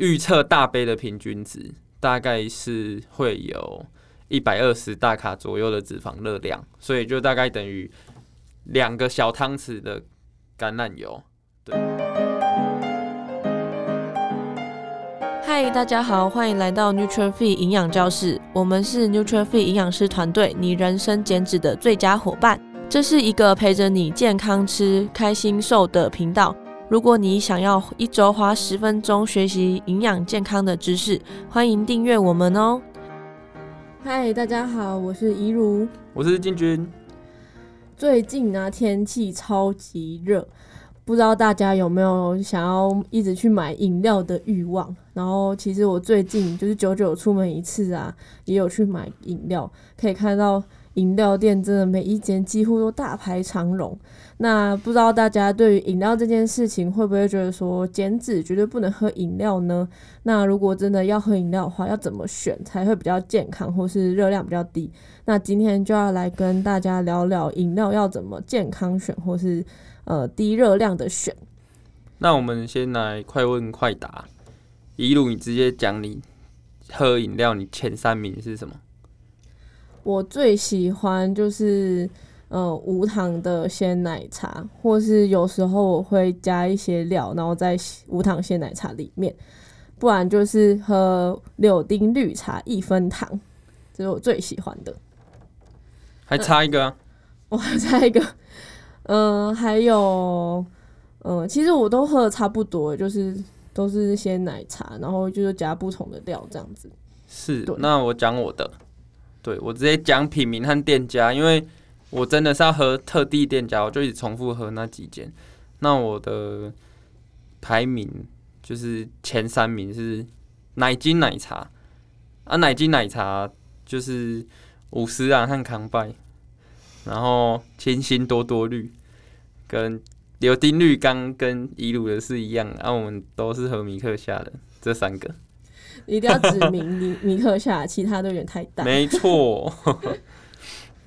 预测大杯的平均值大概是会有一百二十大卡左右的脂肪热量，所以就大概等于两个小汤匙的橄榄油。对。嗨，大家好，欢迎来到 Nuture Fit 营养教室。我们是 Nuture Fit 营养师团队，你人生减脂的最佳伙伴。这是一个陪着你健康吃、开心瘦的频道。如果你想要一周花十分钟学习营养健康的知识，欢迎订阅我们哦。嗨，大家好，我是怡如，我是进军。最近呢，天气超级热。不知道大家有没有想要一直去买饮料的欲望？然后其实我最近就是久久出门一次啊，也有去买饮料。可以看到饮料店真的每一间几乎都大排长龙。那不知道大家对于饮料这件事情会不会觉得说减脂绝对不能喝饮料呢？那如果真的要喝饮料的话，要怎么选才会比较健康，或是热量比较低？那今天就要来跟大家聊聊饮料要怎么健康选，或是。呃，低热量的选。那我们先来快问快答。一路，你直接讲你喝饮料，你前三名是什么？我最喜欢就是呃无糖的鲜奶茶，或是有时候我会加一些料，然后在无糖鲜奶茶里面。不然就是喝柳丁绿茶一分糖，这是我最喜欢的。还差一个啊？我还差一个。嗯、呃，还有，嗯、呃，其实我都喝的差不多，就是都是鲜奶茶，然后就是加不同的料这样子。是，那我讲我的，对，我直接讲品名和店家，因为我真的是要喝特地店家，我就一直重复喝那几间。那我的排名就是前三名是奶精奶茶啊，奶精奶茶就是五十岚和康拜，然后清新多多绿。跟柳丁绿刚跟怡鲁的是一样，然、啊、后我们都是和米克下的这三个，一定要指明米米克夏，其他都有点太淡。没错。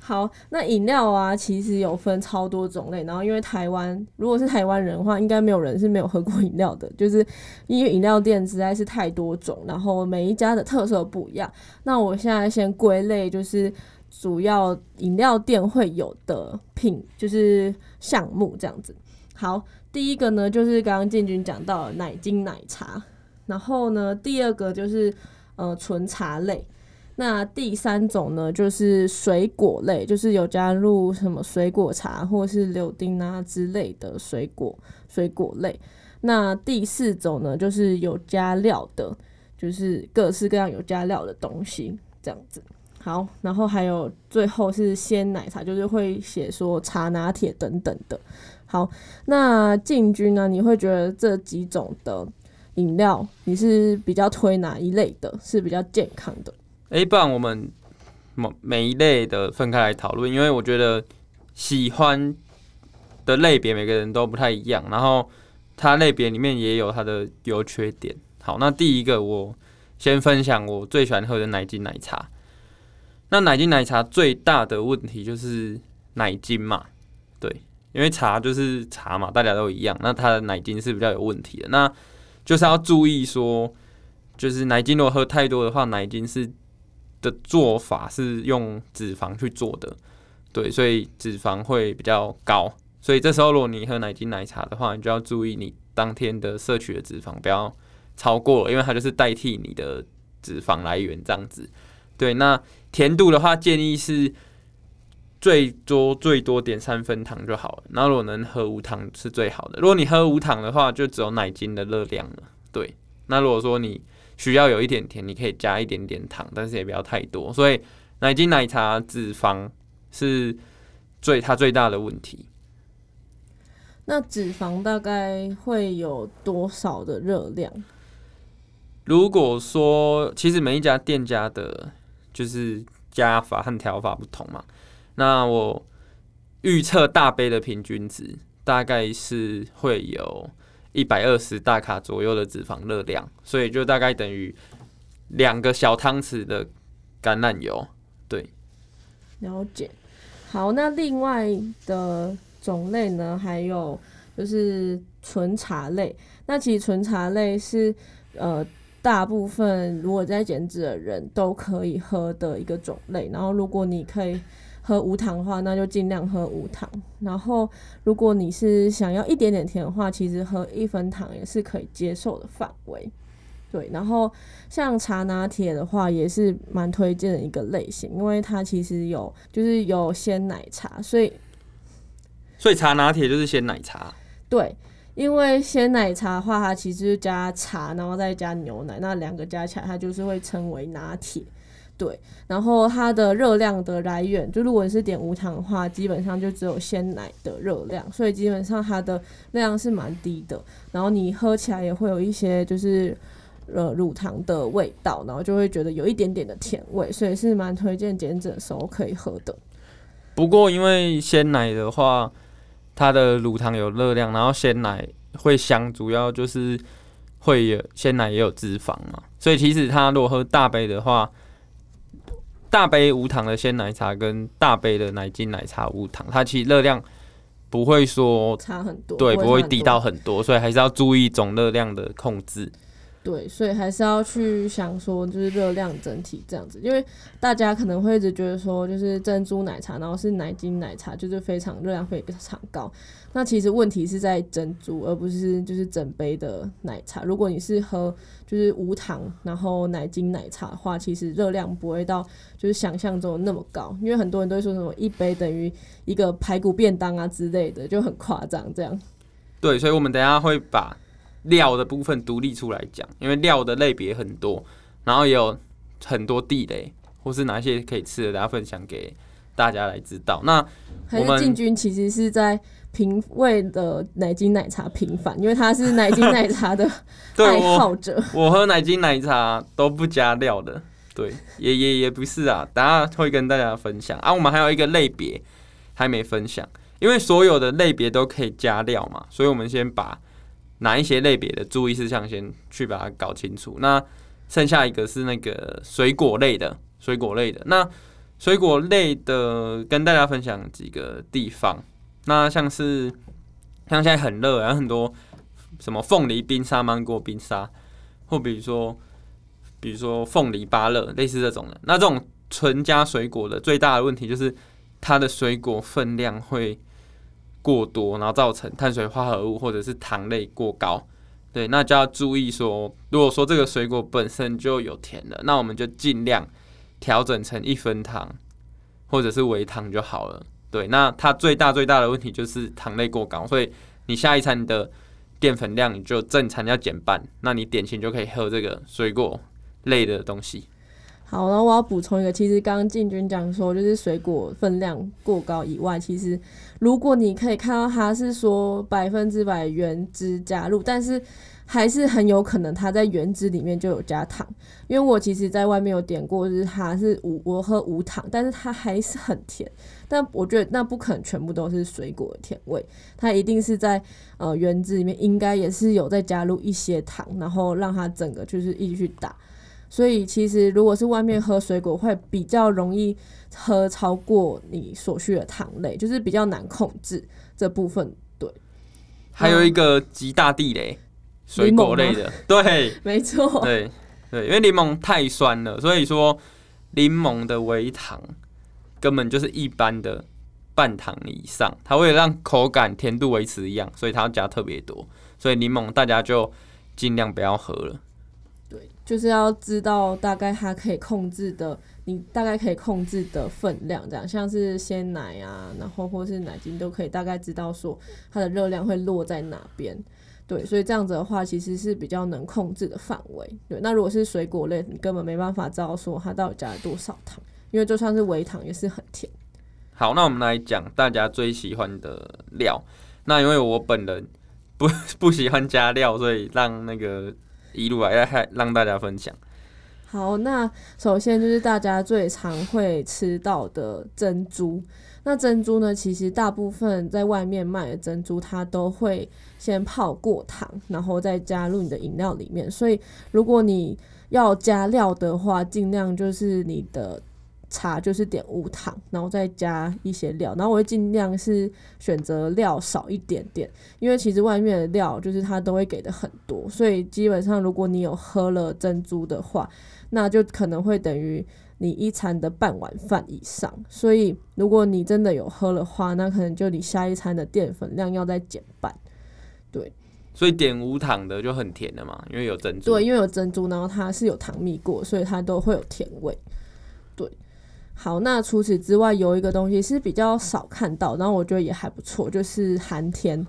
好，那饮料啊，其实有分超多种类，然后因为台湾如果是台湾人的话，应该没有人是没有喝过饮料的，就是因为饮料店实在是太多种，然后每一家的特色不一样。那我现在先归类，就是。主要饮料店会有的品就是项目这样子。好，第一个呢就是刚刚建军讲到的奶精奶茶，然后呢第二个就是呃纯茶类，那第三种呢就是水果类，就是有加入什么水果茶或是柳丁啊之类的水果水果类。那第四种呢就是有加料的，就是各式各样有加料的东西这样子。好，然后还有最后是鲜奶茶，就是会写说茶拿铁等等的。好，那进军呢？你会觉得这几种的饮料，你是比较推哪一类的？是比较健康的？诶，不然我们每每一类的分开来讨论，因为我觉得喜欢的类别每个人都不太一样，然后它类别里面也有它的优缺点。好，那第一个我先分享我最喜欢喝的奶精奶茶。那奶精奶茶最大的问题就是奶精嘛，对，因为茶就是茶嘛，大家都一样。那它的奶精是比较有问题的，那就是要注意说，就是奶精如果喝太多的话，奶精是的做法是用脂肪去做的，对，所以脂肪会比较高。所以这时候如果你喝奶精奶茶的话，你就要注意你当天的摄取的脂肪不要超过了，因为它就是代替你的脂肪来源这样子。对，那甜度的话，建议是最多最多点三分糖就好了。然后如果能喝无糖是最好的。如果你喝无糖的话，就只有奶精的热量了。对，那如果说你需要有一点甜，你可以加一点点糖，但是也不要太多。所以奶精奶茶脂肪是最它最大的问题。那脂肪大概会有多少的热量？如果说其实每一家店家的。就是加法和调法不同嘛，那我预测大杯的平均值大概是会有一百二十大卡左右的脂肪热量，所以就大概等于两个小汤匙的橄榄油。对，了解。好，那另外的种类呢，还有就是纯茶类。那其实纯茶类是。呃大部分如果在减脂的人都可以喝的一个种类。然后如果你可以喝无糖的话，那就尽量喝无糖。然后如果你是想要一点点甜的话，其实喝一分糖也是可以接受的范围。对，然后像茶拿铁的话，也是蛮推荐的一个类型，因为它其实有就是有鲜奶茶，所以所以茶拿铁就是鲜奶茶。对，因为鲜奶茶的话，它其实就加茶，然后再加牛奶，那两个加起来，它就是会称为拿铁。对，然后它的热量的来源，就如果你是点无糖的话，基本上就只有鲜奶的热量，所以基本上它的量是蛮低的。然后你喝起来也会有一些就是呃乳糖的味道，然后就会觉得有一点点的甜味，所以是蛮推荐减脂的时候可以喝的。不过因为鲜奶的话，它的乳糖有热量，然后鲜奶会香，主要就是会有鲜奶也有脂肪嘛，所以其实它如果喝大杯的话。大杯无糖的鲜奶茶跟大杯的奶精奶茶无糖，它其实热量不会说差很多，对，不会低到很多，所以还是要注意总热量的控制。对，所以还是要去想说，就是热量整体这样子，因为大家可能会一直觉得说，就是珍珠奶茶，然后是奶精奶茶，就是非常热量非常高。那其实问题是在珍珠，而不是就是整杯的奶茶。如果你是喝就是无糖，然后奶精奶茶的话，其实热量不会到就是想象中那么高，因为很多人都会说什么一杯等于一个排骨便当啊之类的，就很夸张这样。对，所以我们等下会把。料的部分独立出来讲，因为料的类别很多，然后也有很多地雷，或是哪些可以吃的，大家分享给大家来知道。那我们进军其实是在评味的奶精奶茶平反，因为他是奶精奶茶的 爱好者。我，我喝奶精奶茶都不加料的，对，也也也不是啊，等下会跟大家分享啊。我们还有一个类别还没分享，因为所有的类别都可以加料嘛，所以我们先把。哪一些类别的注意事项，先去把它搞清楚。那剩下一个是那个水果类的，水果类的。那水果类的跟大家分享几个地方。那像是像现在很热，然后很多什么凤梨冰沙、芒果冰沙，或比如说比如说凤梨芭乐，类似这种的。那这种纯加水果的最大的问题就是它的水果分量会。过多，然后造成碳水化合物或者是糖类过高，对，那就要注意说，如果说这个水果本身就有甜的，那我们就尽量调整成一分糖或者是微糖就好了。对，那它最大最大的问题就是糖类过高，所以你下一餐的淀粉量你就正餐要减半，那你点心就可以喝这个水果类的东西。好，然后我要补充一个，其实刚刚进军讲说，就是水果分量过高以外，其实如果你可以看到它是说百分之百原汁加入，但是还是很有可能它在原汁里面就有加糖，因为我其实在外面有点过，就是它是无我喝无糖，但是它还是很甜，但我觉得那不可能全部都是水果的甜味，它一定是在呃原汁里面应该也是有再加入一些糖，然后让它整个就是一起去打。所以其实，如果是外面喝水果，会比较容易喝超过你所需的糖类，就是比较难控制这部分。对，还有一个极大地雷，水果类的，对，没错，对对，因为柠檬太酸了，所以说柠檬的微糖根本就是一般的半糖以上，它为了让口感甜度维持一样，所以它要加特别多，所以柠檬大家就尽量不要喝了。对，就是要知道大概它可以控制的，你大概可以控制的分量，这样像是鲜奶啊，然后或是奶精都可以大概知道说它的热量会落在哪边。对，所以这样子的话其实是比较能控制的范围。对，那如果是水果类，你根本没办法知道说它到底加了多少糖，因为就算是微糖也是很甜。好，那我们来讲大家最喜欢的料。那因为我本人不 不喜欢加料，所以让那个。一路来让大家分享。好，那首先就是大家最常会吃到的珍珠。那珍珠呢，其实大部分在外面卖的珍珠，它都会先泡过糖，然后再加入你的饮料里面。所以如果你要加料的话，尽量就是你的茶就是点无糖，然后再加一些料，然后我会尽量是选择料少一点点，因为其实外面的料就是它都会给的很多，所以基本上如果你有喝了珍珠的话，那就可能会等于你一餐的半碗饭以上。所以如果你真的有喝的话，那可能就你下一餐的淀粉量要再减半。对，所以点无糖的就很甜的嘛，因为有珍珠。对，因为有珍珠，然后它是有糖蜜过，所以它都会有甜味。对。好，那除此之外，有一个东西是比较少看到，然后我觉得也还不错，就是寒天。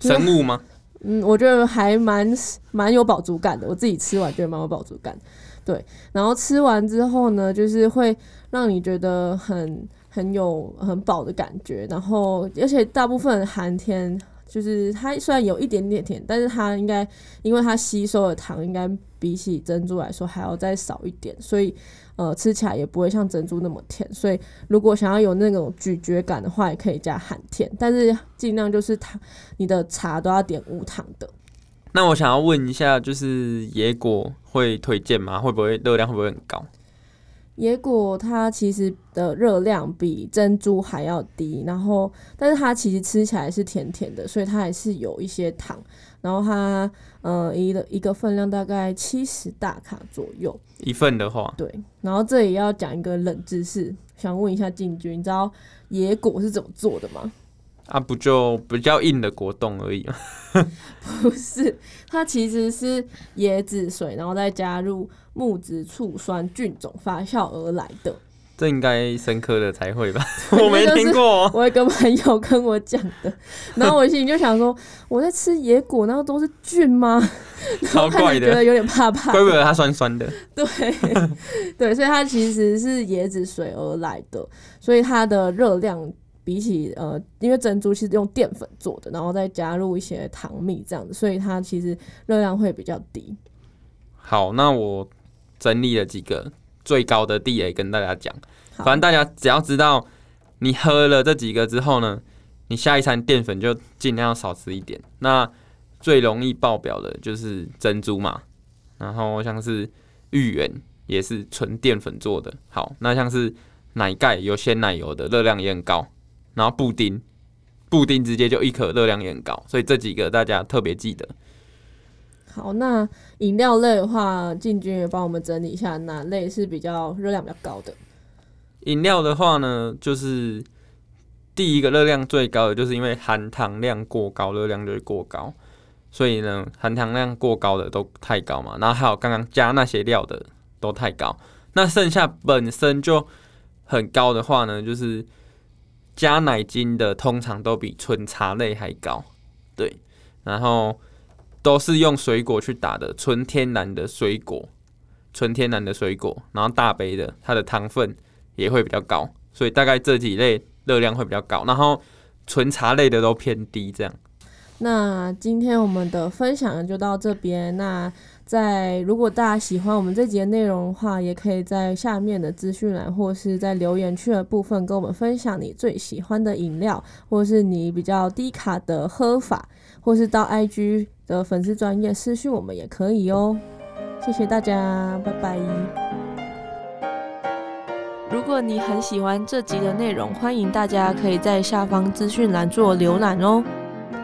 生物吗？嗯，我觉得还蛮蛮有饱足感的。我自己吃完觉得蛮有饱足感。对，然后吃完之后呢，就是会让你觉得很很有很饱的感觉，然后而且大部分寒天就是它虽然有一点点甜，但是它应该因为它吸收的糖应该比起珍珠来说还要再少一点，所以。呃，吃起来也不会像珍珠那么甜，所以如果想要有那种咀嚼感的话，也可以加含甜，但是尽量就是糖，你的茶都要点无糖的。那我想要问一下，就是野果会推荐吗？会不会热量会不会很高？野果它其实的热量比珍珠还要低，然后但是它其实吃起来是甜甜的，所以它还是有一些糖。然后它呃一个一个分量大概七十大卡左右，一份的话，对。然后这里要讲一个冷知识，想问一下进军，你知道野果是怎么做的吗？啊，不就比较硬的果冻而已吗？不是，它其实是椰子水，然后再加入木质醋酸菌种发酵而来的。这应该生科的才会吧？我没听过。我有个朋友跟我讲的，然后我心里就想说，我在吃野果，然后都是菌吗？超怪的，觉得有点怕怕。怪不得它酸酸的。对对，所以它其实是椰子水而来的，所以它的热量比起呃，因为珍珠其实用淀粉做的，然后再加入一些糖蜜这样子，所以它其实热量会比较低。好，那我整理了几个。最高的地雷跟大家讲，反正大家只要知道你喝了这几个之后呢，你下一餐淀粉就尽量少吃一点。那最容易爆表的就是珍珠嘛，然后像是芋圆也是纯淀粉做的。好，那像是奶盖有鲜奶油的热量也很高，然后布丁，布丁直接就一颗热量也很高，所以这几个大家特别记得。好，那饮料类的话，进军也帮我们整理一下，哪类是比较热量比较高的？饮料的话呢，就是第一个热量最高的，就是因为含糖量过高，热量就会过高，所以呢，含糖量过高的都太高嘛。然后还有刚刚加那些料的都太高，那剩下本身就很高的话呢，就是加奶精的通常都比纯茶类还高，对，然后。都是用水果去打的，纯天然的水果，纯天然的水果，然后大杯的，它的糖分也会比较高，所以大概这几类热量会比较高，然后纯茶类的都偏低，这样。那今天我们的分享就到这边。那在如果大家喜欢我们这集的内容的话，也可以在下面的资讯栏或是在留言区的部分跟我们分享你最喜欢的饮料，或是你比较低卡的喝法，或是到 IG 的粉丝专业私讯我们也可以哦。谢谢大家，拜拜。如果你很喜欢这集的内容，欢迎大家可以在下方资讯栏做浏览哦。